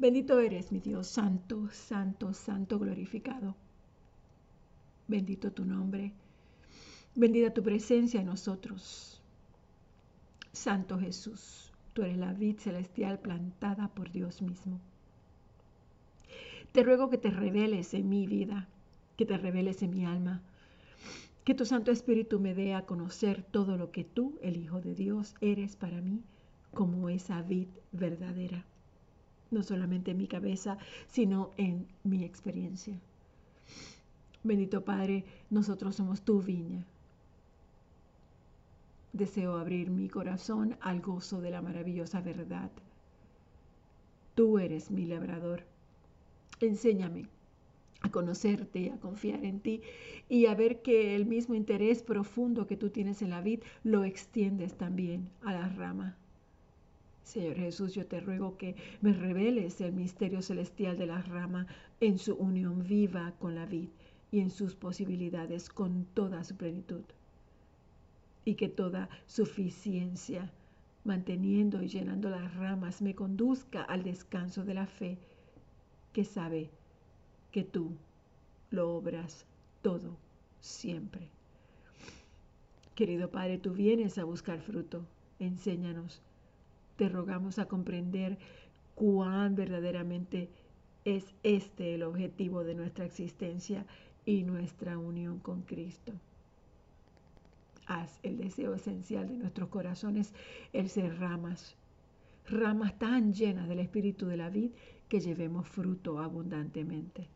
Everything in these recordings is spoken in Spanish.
Bendito eres, mi Dios, santo, santo, santo, glorificado. Bendito tu nombre. Bendita tu presencia en nosotros. Santo Jesús, tú eres la vid celestial plantada por Dios mismo. Te ruego que te reveles en mi vida, que te reveles en mi alma, que tu Santo Espíritu me dé a conocer todo lo que tú, el Hijo de Dios, eres para mí como esa vid verdadera no solamente en mi cabeza, sino en mi experiencia. Bendito Padre, nosotros somos tu viña. Deseo abrir mi corazón al gozo de la maravillosa verdad. Tú eres mi labrador. Enséñame a conocerte, a confiar en ti y a ver que el mismo interés profundo que tú tienes en la vid lo extiendes también a la rama. Señor Jesús, yo te ruego que me reveles el misterio celestial de la rama en su unión viva con la vid y en sus posibilidades con toda su plenitud. Y que toda suficiencia, manteniendo y llenando las ramas, me conduzca al descanso de la fe que sabe que tú lo obras todo, siempre. Querido Padre, tú vienes a buscar fruto. Enséñanos te rogamos a comprender cuán verdaderamente es este el objetivo de nuestra existencia y nuestra unión con Cristo. Haz el deseo esencial de nuestros corazones el ser ramas, ramas tan llenas del espíritu de la vid que llevemos fruto abundantemente.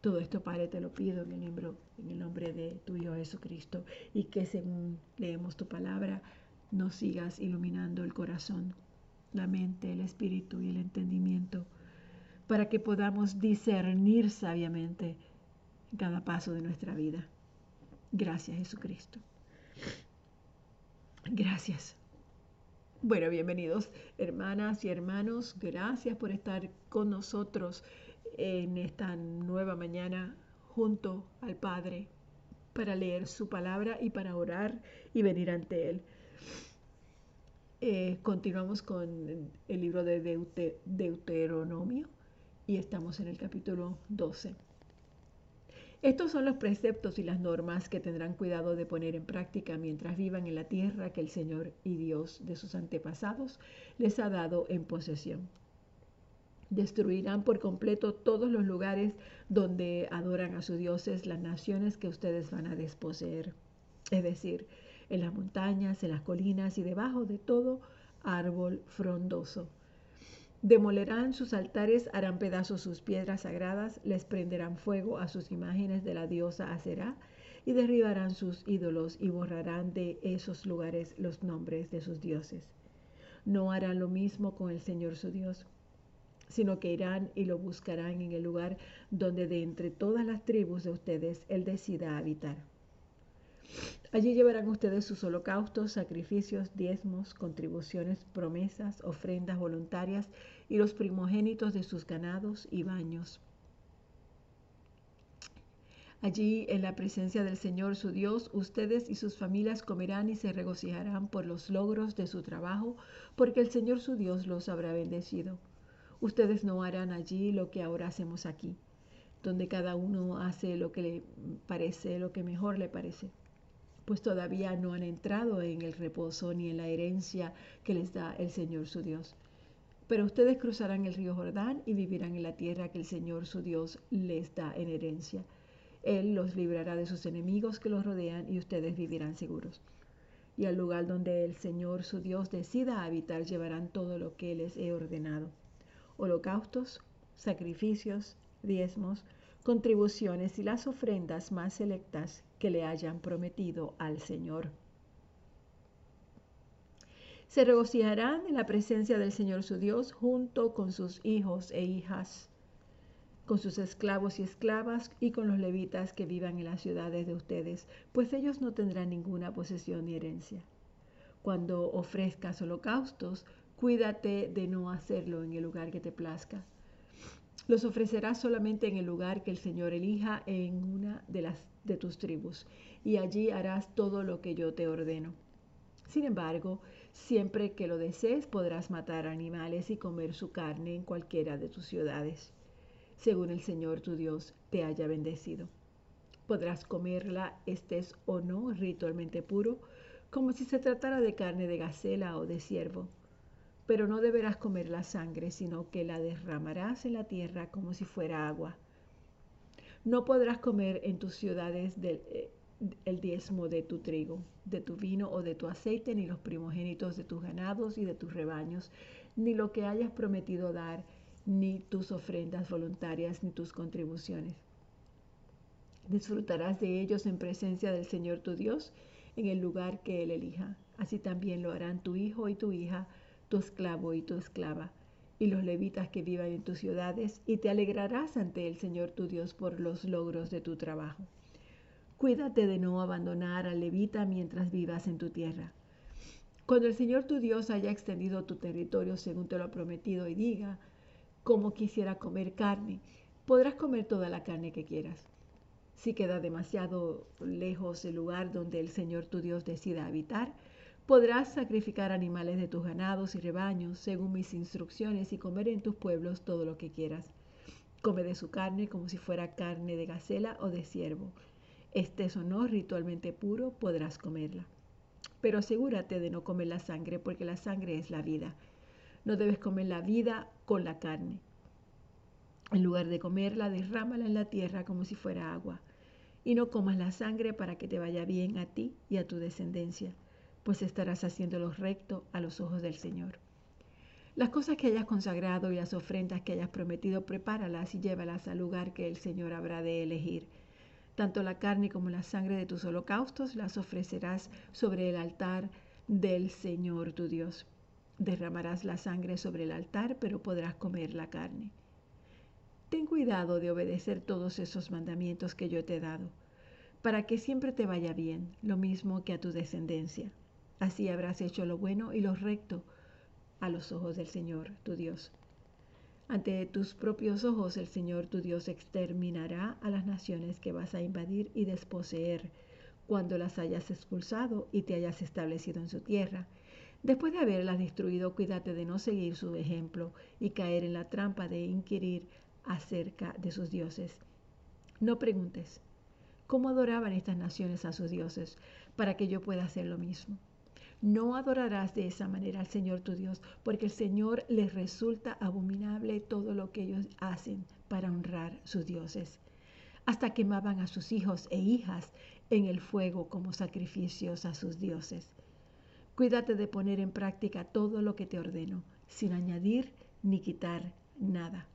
Todo esto, Padre, te lo pido en el, nombre, en el nombre de tu Hijo Jesucristo y que según leemos tu palabra, nos sigas iluminando el corazón, la mente, el espíritu y el entendimiento, para que podamos discernir sabiamente cada paso de nuestra vida. Gracias Jesucristo. Gracias. Bueno, bienvenidos hermanas y hermanos. Gracias por estar con nosotros en esta nueva mañana junto al Padre para leer su palabra y para orar y venir ante Él. Eh, continuamos con el libro de Deuteronomio y estamos en el capítulo 12. Estos son los preceptos y las normas que tendrán cuidado de poner en práctica mientras vivan en la tierra que el Señor y Dios de sus antepasados les ha dado en posesión. Destruirán por completo todos los lugares donde adoran a sus dioses las naciones que ustedes van a desposeer. Es decir, en las montañas, en las colinas y debajo de todo árbol frondoso. Demolerán sus altares, harán pedazos sus piedras sagradas, les prenderán fuego a sus imágenes de la diosa Aserá y derribarán sus ídolos y borrarán de esos lugares los nombres de sus dioses. No harán lo mismo con el Señor su Dios, sino que irán y lo buscarán en el lugar donde de entre todas las tribus de ustedes Él decida habitar. Allí llevarán ustedes sus holocaustos, sacrificios, diezmos, contribuciones, promesas, ofrendas voluntarias y los primogénitos de sus ganados y baños. Allí, en la presencia del Señor su Dios, ustedes y sus familias comerán y se regocijarán por los logros de su trabajo, porque el Señor su Dios los habrá bendecido. Ustedes no harán allí lo que ahora hacemos aquí, donde cada uno hace lo que le parece, lo que mejor le parece pues todavía no han entrado en el reposo ni en la herencia que les da el Señor su Dios. Pero ustedes cruzarán el río Jordán y vivirán en la tierra que el Señor su Dios les da en herencia. Él los librará de sus enemigos que los rodean y ustedes vivirán seguros. Y al lugar donde el Señor su Dios decida habitar llevarán todo lo que les he ordenado. Holocaustos, sacrificios, diezmos, contribuciones y las ofrendas más selectas que le hayan prometido al Señor. Se regocijarán en la presencia del Señor su Dios junto con sus hijos e hijas, con sus esclavos y esclavas y con los levitas que vivan en las ciudades de ustedes, pues ellos no tendrán ninguna posesión ni herencia. Cuando ofrezcas holocaustos, cuídate de no hacerlo en el lugar que te plazca los ofrecerás solamente en el lugar que el Señor elija en una de las de tus tribus, y allí harás todo lo que yo te ordeno. Sin embargo, Siempre que lo desees podrás matar animales y comer su carne en cualquiera de tus ciudades, según el Señor tu Dios te haya bendecido. Podrás comerla, estés o no ritualmente puro, como si se tratara de carne de gacela o de ciervo. Pero no deberás comer la sangre, sino que la derramarás en la tierra como si fuera agua. No podrás comer en tus ciudades eh, el diezmo de tu trigo, de tu vino o de tu aceite, ni los primogénitos de tus ganados y de tus rebaños, ni lo que hayas prometido dar, ni tus ofrendas voluntarias, ni tus contribuciones. Disfrutarás de ellos en presencia del Señor tu Dios, en el lugar que Él elija. Así también lo harán tu hijo y tu hija, tu esclavo y tu esclava, y los levitas que vivan en tus ciudades, y te alegrarás ante el Señor tu Dios por los logros de tu trabajo. Cuídate de no abandonar al levita mientras vivas en tu tierra. Cuando el Señor tu Dios haya extendido tu territorio según te lo ha prometido y diga, como quisiera comer carne, podrás comer toda la carne que quieras. Si queda demasiado lejos el lugar donde el Señor tu Dios decida habitar, podrás sacrificar animales de tus ganados y rebaños según mis instrucciones y comer en tus pueblos todo lo que quieras. Come de su carne como si fuera carne de gacela o de ciervo estés o no ritualmente puro, podrás comerla. Pero asegúrate de no comer la sangre, porque la sangre es la vida. No debes comer la vida con la carne. En lugar de comerla, derrámala en la tierra como si fuera agua. Y no comas la sangre para que te vaya bien a ti y a tu descendencia, pues estarás haciendo lo recto a los ojos del Señor. Las cosas que hayas consagrado y las ofrendas que hayas prometido, prepáralas y llévalas al lugar que el Señor habrá de elegir tanto la carne como la sangre de tus holocaustos las ofrecerás sobre el altar del Señor tu Dios. Derramarás la sangre sobre el altar, pero podrás comer la carne. Ten cuidado de obedecer todos esos mandamientos que yo te he dado, para que siempre te vaya bien, lo mismo que a tu descendencia. Así habrás hecho lo bueno y lo recto a los ojos del Señor tu Dios. Ante tus propios ojos el Señor tu Dios exterminará a las naciones que vas a invadir y desposeer cuando las hayas expulsado y te hayas establecido en su tierra. Después de haberlas destruido, cuídate de no seguir su ejemplo y caer en la trampa de inquirir acerca de sus dioses. No preguntes, ¿cómo adoraban estas naciones a sus dioses para que yo pueda hacer lo mismo? No adorarás de esa manera al Señor tu Dios, porque el Señor les resulta abominable todo lo que ellos hacen para honrar sus dioses. Hasta quemaban a sus hijos e hijas en el fuego como sacrificios a sus dioses. Cuídate de poner en práctica todo lo que te ordeno, sin añadir ni quitar nada.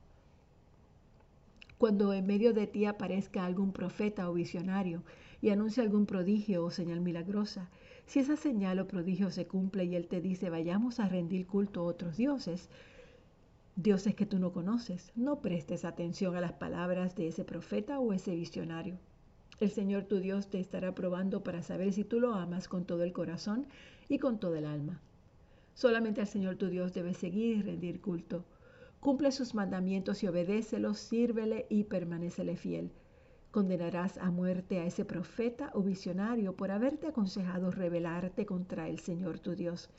Cuando en medio de ti aparezca algún profeta o visionario y anuncie algún prodigio o señal milagrosa, si esa señal o prodigio se cumple y Él te dice, vayamos a rendir culto a otros dioses, dioses que tú no conoces, no prestes atención a las palabras de ese profeta o ese visionario. El Señor tu Dios te estará probando para saber si tú lo amas con todo el corazón y con todo el alma. Solamente al Señor tu Dios debes seguir y rendir culto. Cumple sus mandamientos y obedécelos, sírvele y permanecele fiel Condenarás a muerte a ese profeta o visionario por haberte aconsejado rebelarte contra el Señor tu Dios,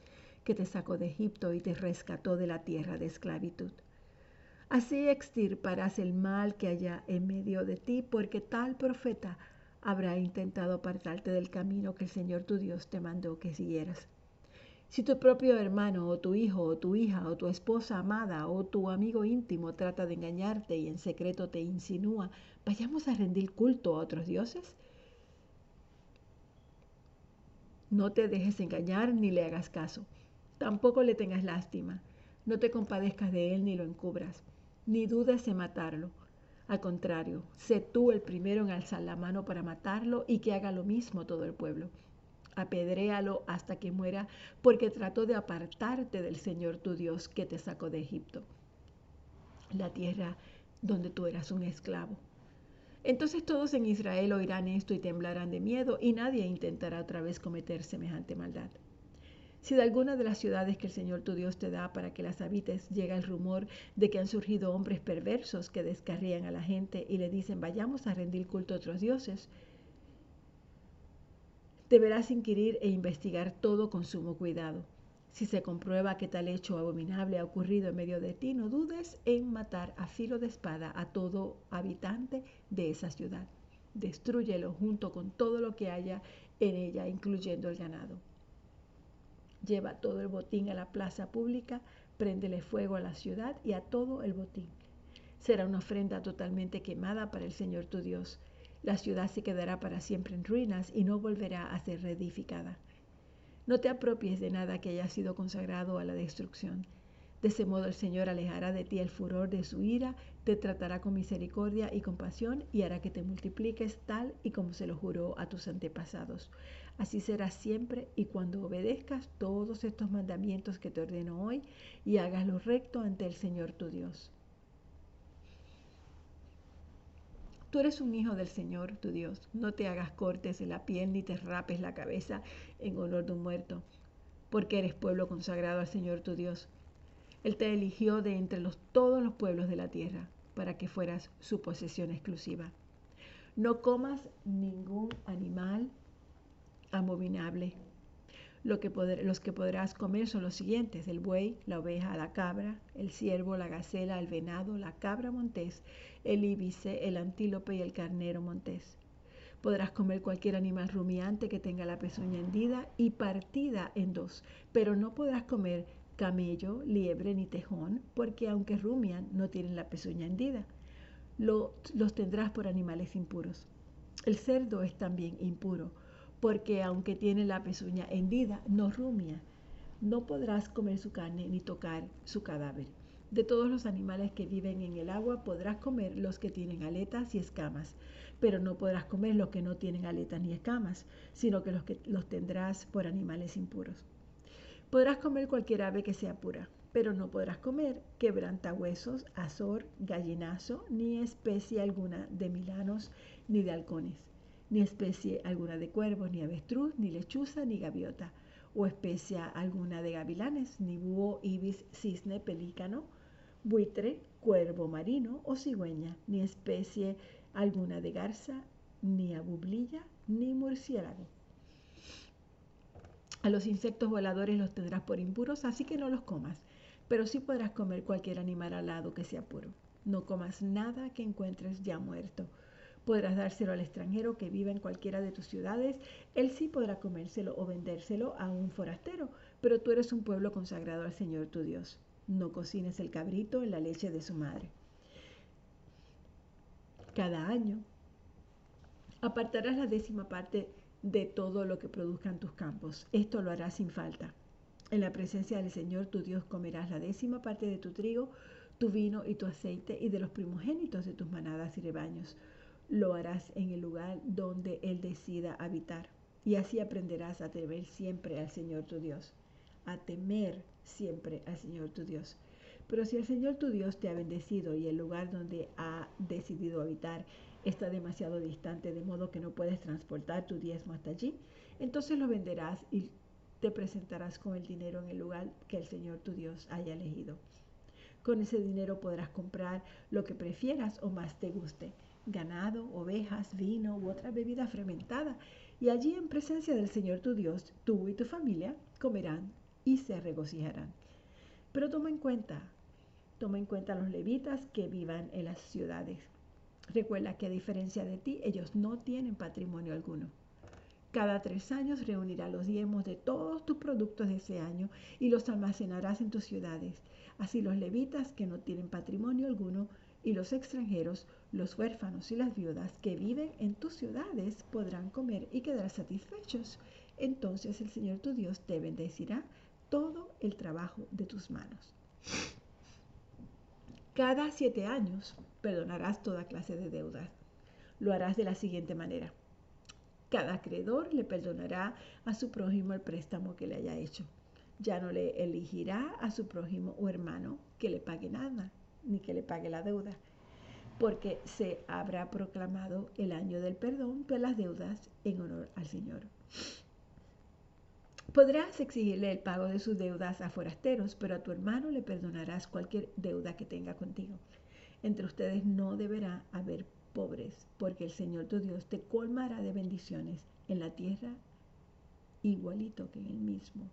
que te sacó de Egipto y te rescató de la tierra de esclavitud. Así extirparás el mal que haya en medio de ti, porque tal profeta habrá intentado apartarte del camino que el Señor tu Dios te mandó que siguieras. Si tu propio hermano o tu hijo o tu hija o tu esposa amada o tu amigo íntimo trata de engañarte y en secreto te insinúa, vayamos a rendir culto a otros dioses. No te dejes engañar ni le hagas caso. Tampoco le tengas lástima. No te compadezcas de él ni lo encubras. Ni dudes en matarlo. Al contrario, sé tú el primero en alzar la mano para matarlo y que haga lo mismo todo el pueblo apedréalo hasta que muera, porque trató de apartarte del Señor tu Dios que te sacó de Egipto, la tierra donde tú eras un esclavo. Entonces todos en Israel oirán esto y temblarán de miedo, y nadie intentará otra vez cometer semejante maldad. Si de alguna de las ciudades que el Señor tu Dios te da para que las habites llega el rumor de que han surgido hombres perversos que descarrían a la gente y le dicen vayamos a rendir culto a otros dioses, Deberás inquirir e investigar todo con sumo cuidado. Si se comprueba que tal hecho abominable ha ocurrido en medio de ti, no dudes en matar a filo de espada a todo habitante de esa ciudad. Destrúyelo junto con todo lo que haya en ella, incluyendo el ganado. Lleva todo el botín a la plaza pública, préndele fuego a la ciudad y a todo el botín. Será una ofrenda totalmente quemada para el Señor tu Dios. La ciudad se quedará para siempre en ruinas y no volverá a ser reedificada. No te apropies de nada que haya sido consagrado a la destrucción. De ese modo el Señor alejará de ti el furor de su ira, te tratará con misericordia y compasión y hará que te multipliques tal y como se lo juró a tus antepasados. Así será siempre y cuando obedezcas todos estos mandamientos que te ordeno hoy y hagas lo recto ante el Señor tu Dios. Tú eres un hijo del Señor, tu Dios. No te hagas cortes en la piel ni te rapes la cabeza en honor de un muerto, porque eres pueblo consagrado al Señor, tu Dios. Él te eligió de entre los, todos los pueblos de la tierra para que fueras su posesión exclusiva. No comas ningún animal abominable que los que podrás comer son los siguientes, el buey, la oveja, la cabra, el ciervo, la gacela, el venado, la cabra montés, el íbice, el antílope y el carnero montés. Podrás comer cualquier animal rumiante que tenga la pezuña hendida y partida en dos, pero no podrás comer camello, liebre ni tejón, porque aunque rumian, no tienen la pezuña hendida. los tendrás por animales impuros. El cerdo es también impuro porque aunque tiene la pezuña hendida, no rumia. No podrás comer su carne ni tocar su cadáver. De todos los animales que viven en el agua podrás comer los que tienen aletas y escamas, pero no podrás comer los que no tienen aletas ni escamas, sino que los que los tendrás por animales impuros. Podrás comer cualquier ave que sea pura, pero no podrás comer quebrantahuesos, azor, gallinazo, ni especie alguna de milanos ni de halcones ni especie alguna de cuervos, ni avestruz, ni lechuza, ni gaviota, o especie alguna de gavilanes, ni búho, ibis, cisne, pelícano, buitre, cuervo marino o cigüeña, ni especie alguna de garza, ni abublilla, ni murciélago. A los insectos voladores los tendrás por impuros, así que no los comas, pero sí podrás comer cualquier animal alado que sea puro. No comas nada que encuentres ya muerto Podrás dárselo al extranjero que viva en cualquiera de tus ciudades. Él sí podrá comérselo o vendérselo a un forastero, pero tú eres un pueblo consagrado al Señor tu Dios. No cocines el cabrito en la leche de su madre. Cada año apartarás la décima parte de todo lo que produzcan tus campos. Esto lo harás sin falta. En la presencia del Señor tu Dios comerás la décima parte de tu trigo, tu vino y tu aceite y de los primogénitos de tus manadas y rebaños lo harás en el lugar donde Él decida habitar. Y así aprenderás a temer siempre al Señor tu Dios. A temer siempre al Señor tu Dios. Pero si el Señor tu Dios te ha bendecido y el lugar donde ha decidido habitar está demasiado distante de modo que no puedes transportar tu diezmo hasta allí, entonces lo venderás y te presentarás con el dinero en el lugar que el Señor tu Dios haya elegido. Con ese dinero podrás comprar lo que prefieras o más te guste ganado, ovejas, vino u otra bebida fermentada, y allí en presencia del Señor tu Dios, tú y tu familia comerán y se regocijarán. Pero toma en cuenta, toma en cuenta a los levitas que vivan en las ciudades. Recuerda que a diferencia de ti, ellos no tienen patrimonio alguno. Cada tres años reunirás los diezmos de todos tus productos de ese año y los almacenarás en tus ciudades. Así los levitas que no tienen patrimonio alguno y los extranjeros, los huérfanos y las viudas que viven en tus ciudades podrán comer y quedar satisfechos. Entonces el Señor tu Dios te bendecirá todo el trabajo de tus manos. Cada siete años perdonarás toda clase de deudas. Lo harás de la siguiente manera. Cada acreedor le perdonará a su prójimo el préstamo que le haya hecho. Ya no le elegirá a su prójimo o hermano que le pague nada ni que le pague la deuda, porque se habrá proclamado el año del perdón de las deudas en honor al Señor. Podrás exigirle el pago de sus deudas a forasteros, pero a tu hermano le perdonarás cualquier deuda que tenga contigo. Entre ustedes no deberá haber pobres, porque el Señor tu Dios te colmará de bendiciones en la tierra igualito que en el mismo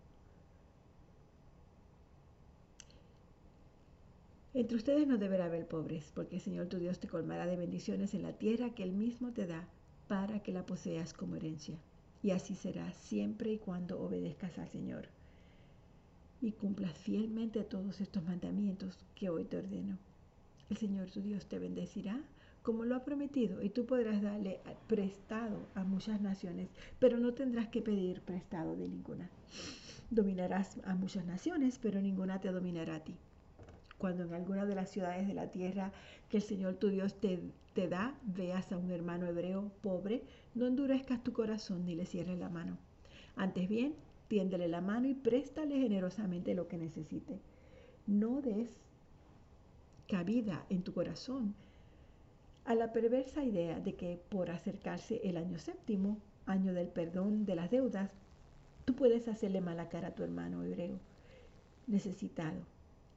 Entre ustedes no deberá haber pobres, porque el Señor tu Dios te colmará de bendiciones en la tierra que Él mismo te da para que la poseas como herencia. Y así será siempre y cuando obedezcas al Señor y cumplas fielmente todos estos mandamientos que hoy te ordeno. El Señor tu Dios te bendecirá como lo ha prometido y tú podrás darle prestado a muchas naciones, pero no tendrás que pedir prestado de ninguna. Dominarás a muchas naciones, pero ninguna te dominará a ti. Cuando en alguna de las ciudades de la tierra que el Señor tu Dios te, te da, veas a un hermano hebreo pobre, no endurezcas tu corazón ni le cierres la mano. Antes bien, tiéndele la mano y préstale generosamente lo que necesite. No des cabida en tu corazón a la perversa idea de que por acercarse el año séptimo, año del perdón de las deudas, tú puedes hacerle mala cara a tu hermano hebreo necesitado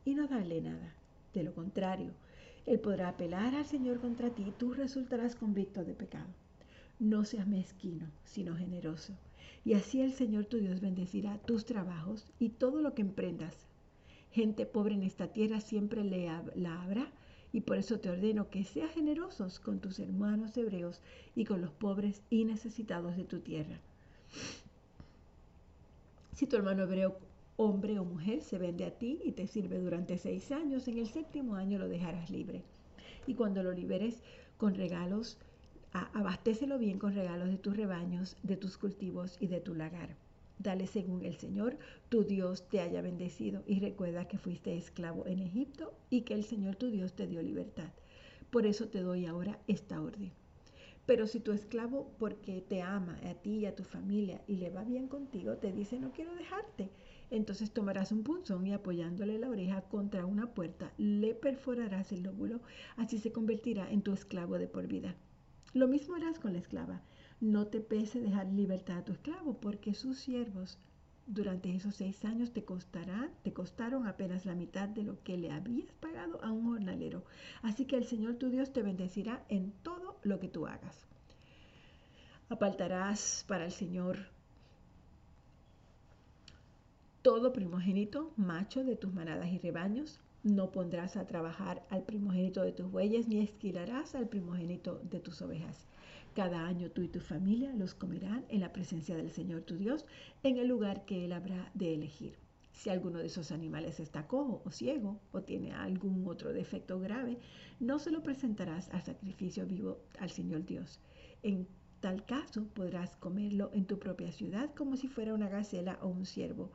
y no darle nada. De lo contrario, él podrá apelar al Señor contra ti y tú resultarás convicto de pecado. No seas mezquino, sino generoso y así el Señor tu Dios bendecirá tus trabajos y todo lo que emprendas. Gente pobre en esta tierra siempre le la habrá, y por eso te ordeno que seas generosos con tus hermanos hebreos y con los pobres y necesitados de tu tierra. Si tu hermano hebreo, hombre o mujer, se vende a ti y te sirve durante seis años, en el séptimo año lo dejarás libre. Y cuando lo liberes con regalos, abastécelo bien con regalos de tus rebaños, de tus cultivos y de tu lagar. Dale según el Señor, tu Dios te haya bendecido y recuerda que fuiste esclavo en Egipto y que el Señor tu Dios te dio libertad. Por eso te doy ahora esta orden. Pero si tu esclavo, porque te ama a ti y a tu familia y le va bien contigo, te dice no quiero dejarte, entonces tomarás un punzón y apoyándole la oreja contra una puerta, le perforarás el lóbulo, así se convertirá en tu esclavo de por vida. Lo mismo harás con la esclava. No te pese dejar libertad a tu esclavo, porque sus siervos durante esos seis años te costarán, te costaron apenas la mitad de lo que le habías pagado a un jornalero. Así que el Señor tu Dios te bendecirá en todo lo que tú hagas. Apartarás para el Señor todo primogénito macho de tus manadas y rebaños, no pondrás a trabajar al primogénito de tus bueyes, ni esquilarás al primogénito de tus ovejas. Cada año tú y tu familia los comerán en la presencia del Señor tu Dios, en el lugar que Él habrá de elegir. Si alguno de esos animales está cojo o ciego o tiene algún otro defecto grave, no se lo presentarás al sacrificio vivo al Señor Dios. En tal caso podrás comerlo en tu propia ciudad como si fuera una gacela o un ciervo.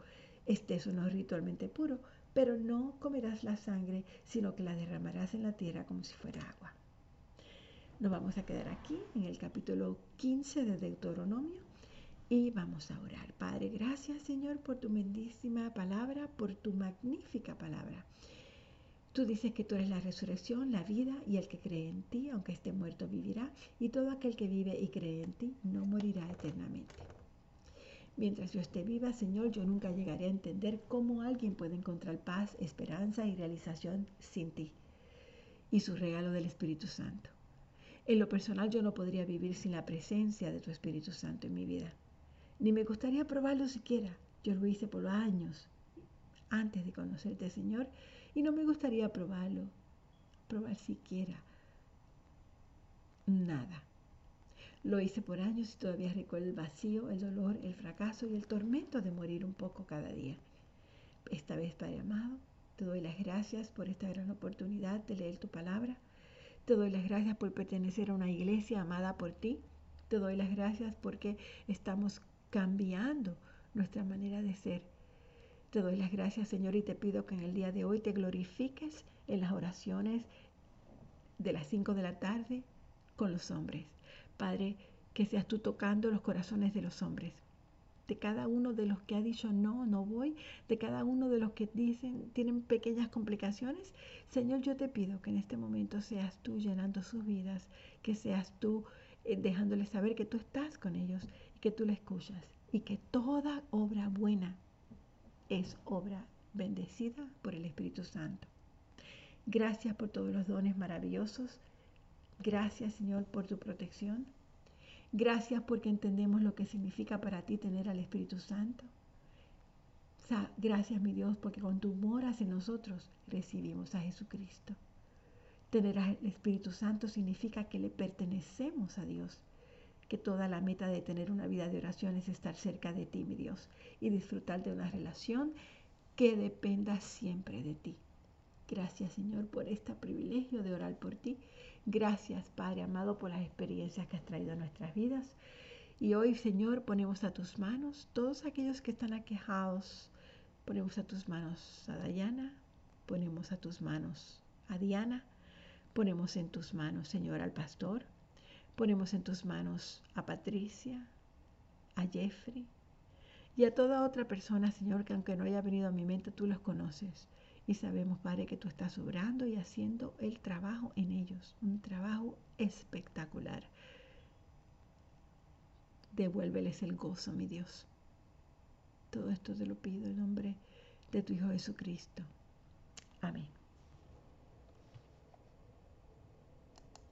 Este es uno ritualmente puro, pero no comerás la sangre, sino que la derramarás en la tierra como si fuera agua. Nos vamos a quedar aquí en el capítulo 15 de Deuteronomio y vamos a orar. Padre, gracias Señor por tu bendísima palabra, por tu magnífica palabra. Tú dices que tú eres la resurrección, la vida y el que cree en ti, aunque esté muerto, vivirá. Y todo aquel que vive y cree en ti no morirá eternamente. Mientras yo esté viva, Señor, yo nunca llegaré a entender cómo alguien puede encontrar paz, esperanza y realización sin ti y su regalo del Espíritu Santo. En lo personal yo no podría vivir sin la presencia de tu Espíritu Santo en mi vida. Ni me gustaría probarlo siquiera. Yo lo hice por años antes de conocerte, Señor, y no me gustaría probarlo, probar siquiera nada. Lo hice por años y todavía recuerdo el vacío, el dolor, el fracaso y el tormento de morir un poco cada día. Esta vez, Padre amado, te doy las gracias por esta gran oportunidad de leer tu palabra. Te doy las gracias por pertenecer a una iglesia amada por ti. Te doy las gracias porque estamos cambiando nuestra manera de ser. Te doy las gracias, Señor, y te pido que en el día de hoy te glorifiques en las oraciones de las 5 de la tarde con los hombres. Padre, que seas tú tocando los corazones de los hombres, de cada uno de los que ha dicho no, no voy, de cada uno de los que dicen tienen pequeñas complicaciones. Señor, yo te pido que en este momento seas tú llenando sus vidas, que seas tú eh, dejándoles saber que tú estás con ellos y que tú le escuchas y que toda obra buena es obra bendecida por el Espíritu Santo. Gracias por todos los dones maravillosos Gracias Señor por tu protección. Gracias porque entendemos lo que significa para ti tener al Espíritu Santo. Gracias, mi Dios, porque con tu moras en nosotros recibimos a Jesucristo. Tener al Espíritu Santo significa que le pertenecemos a Dios, que toda la meta de tener una vida de oración es estar cerca de ti, mi Dios, y disfrutar de una relación que dependa siempre de ti. Gracias, Señor, por este privilegio de orar por ti. Gracias, Padre amado, por las experiencias que has traído a nuestras vidas. Y hoy, Señor, ponemos a tus manos todos aquellos que están aquejados, Ponemos a tus manos a Dayana, ponemos a tus manos a Diana, ponemos en tus manos, Señor, al pastor, ponemos en tus manos a Patricia, a Jeffrey y a toda otra persona, Señor, que aunque no haya venido a mi mente, tú los conoces. Y sabemos, Padre, que tú estás obrando y haciendo el trabajo en ellos, un trabajo espectacular. Devuélveles el gozo, mi Dios. Todo esto te lo pido en nombre de tu Hijo Jesucristo. Amén.